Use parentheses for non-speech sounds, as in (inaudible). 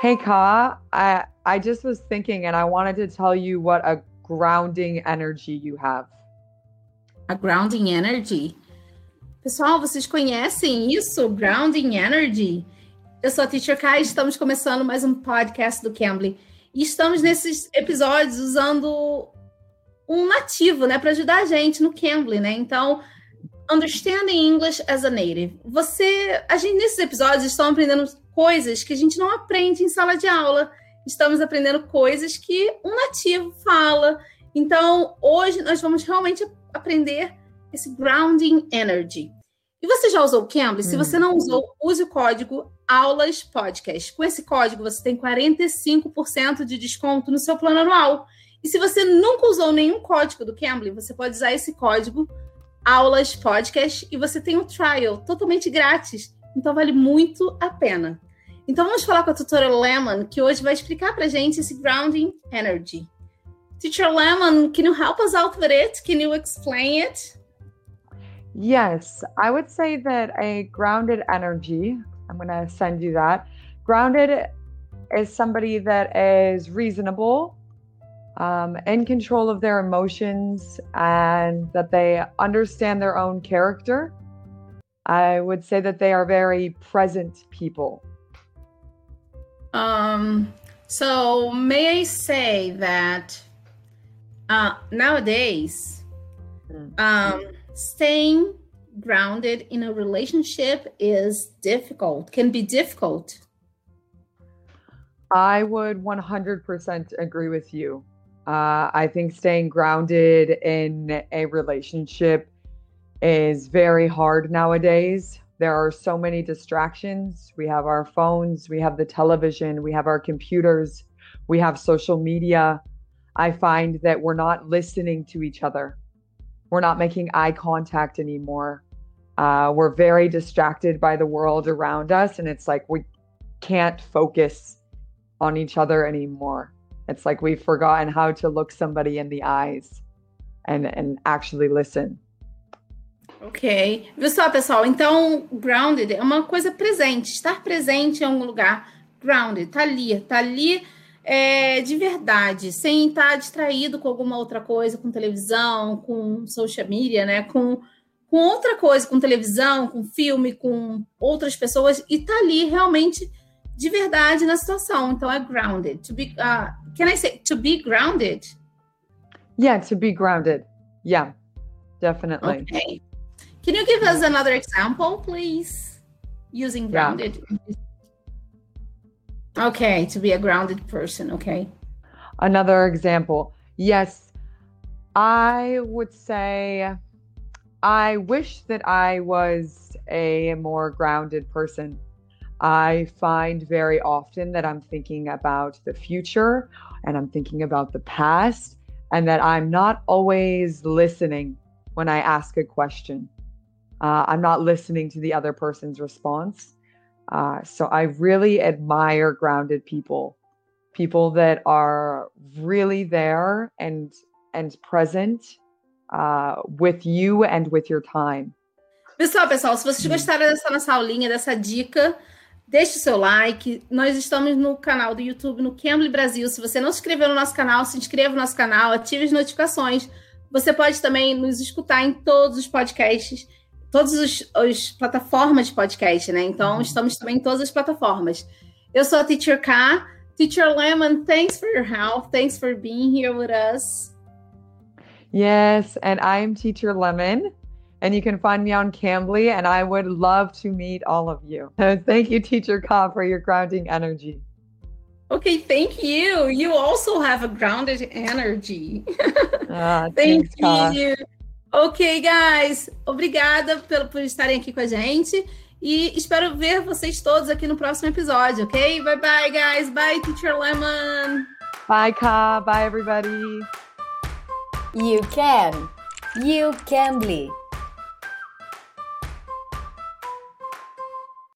Hey Ka, I I just was thinking and I wanted to tell you what a grounding energy you have. A grounding energy. Pessoal, vocês conhecem isso? Grounding energy. Eu sou a Teacher Kai, estamos começando mais um podcast do Cambly. E estamos nesses episódios usando um nativo, né, para ajudar a gente no Cambly, né? Então, understanding English as a native. Você, a gente nesses episódios estamos aprendendo coisas que a gente não aprende em sala de aula. Estamos aprendendo coisas que um nativo fala. Então, hoje nós vamos realmente aprender esse grounding energy. E você já usou o Cambly? Se você não usou, use o código Aulas Podcast. Com esse código, você tem 45% de desconto no seu plano anual. E se você nunca usou nenhum código do Cambly, você pode usar esse código Aulas Podcast e você tem um trial totalmente grátis. Então vale muito a pena. Então vamos falar com a tutora Lemon, que hoje vai explicar pra gente esse grounding energy. Teacher Lemon, can you help us out with it? Can you explain it? Yes, I would say that a grounded energy, I'm going to send you that. Grounded is somebody that is reasonable, um, in control of their emotions, and that they understand their own character. I would say that they are very present people. Um, so may I say that uh, nowadays, um, staying grounded in a relationship is difficult, can be difficult. I would 100% agree with you. Uh, I think staying grounded in a relationship is very hard nowadays. There are so many distractions. We have our phones, we have the television, we have our computers, we have social media. I find that we're not listening to each other. We're not making eye contact anymore. Uh, we're very distracted by the world around us, and it's like we can't focus on each other anymore. It's like we've forgotten how to look somebody in the eyes and, and actually listen. Ok. Viu só, pessoal? Então, grounded é uma coisa presente, estar presente em algum lugar. Grounded, tá ali, tá ali é, de verdade, sem estar distraído com alguma outra coisa, com televisão, com social media, né? Com, com outra coisa, com televisão, com filme, com outras pessoas, e tá ali realmente de verdade na situação. Então é grounded. To be, uh, can I say to be grounded? Yeah, to be grounded. Yeah, definitely. Okay. Can you give us another example, please? Using grounded. Yeah. Okay, to be a grounded person. Okay. Another example. Yes, I would say I wish that I was a more grounded person. I find very often that I'm thinking about the future and I'm thinking about the past, and that I'm not always listening when I ask a question. Uh, I'm not listening to the other person's response. Uh, so I really admire grounded people, people that are really there and and present uh, with you and with your time. Pessoal, pessoal, se vocês gostaram dessa nossa aulinha, dessa dica, deixe o seu like. Nós estamos no canal do YouTube, no Cambly Brasil. Se você não se inscreveu no nosso canal, se inscreva no nosso canal, ative as notificações. Você pode também nos escutar em todos os podcasts todas as plataformas de podcast, né? Então, estamos também em todas as plataformas. Eu sou a Teacher K. Teacher Lemon, thanks for your help. Thanks for being here with us. Yes, and I am Teacher Lemon, and you can find me on Cambly, and I would love to meet all of you. thank you, Teacher Ka, for your grounding energy. Okay, thank you. You also have a grounded energy. Uh, (laughs) thank thanks, you. Ka. Ok, guys. Obrigada por, por estarem aqui com a gente. E espero ver vocês todos aqui no próximo episódio, ok? Bye bye, guys. Bye, Teacher Lemon. Bye, Ka. Bye, everybody. You can. You can be.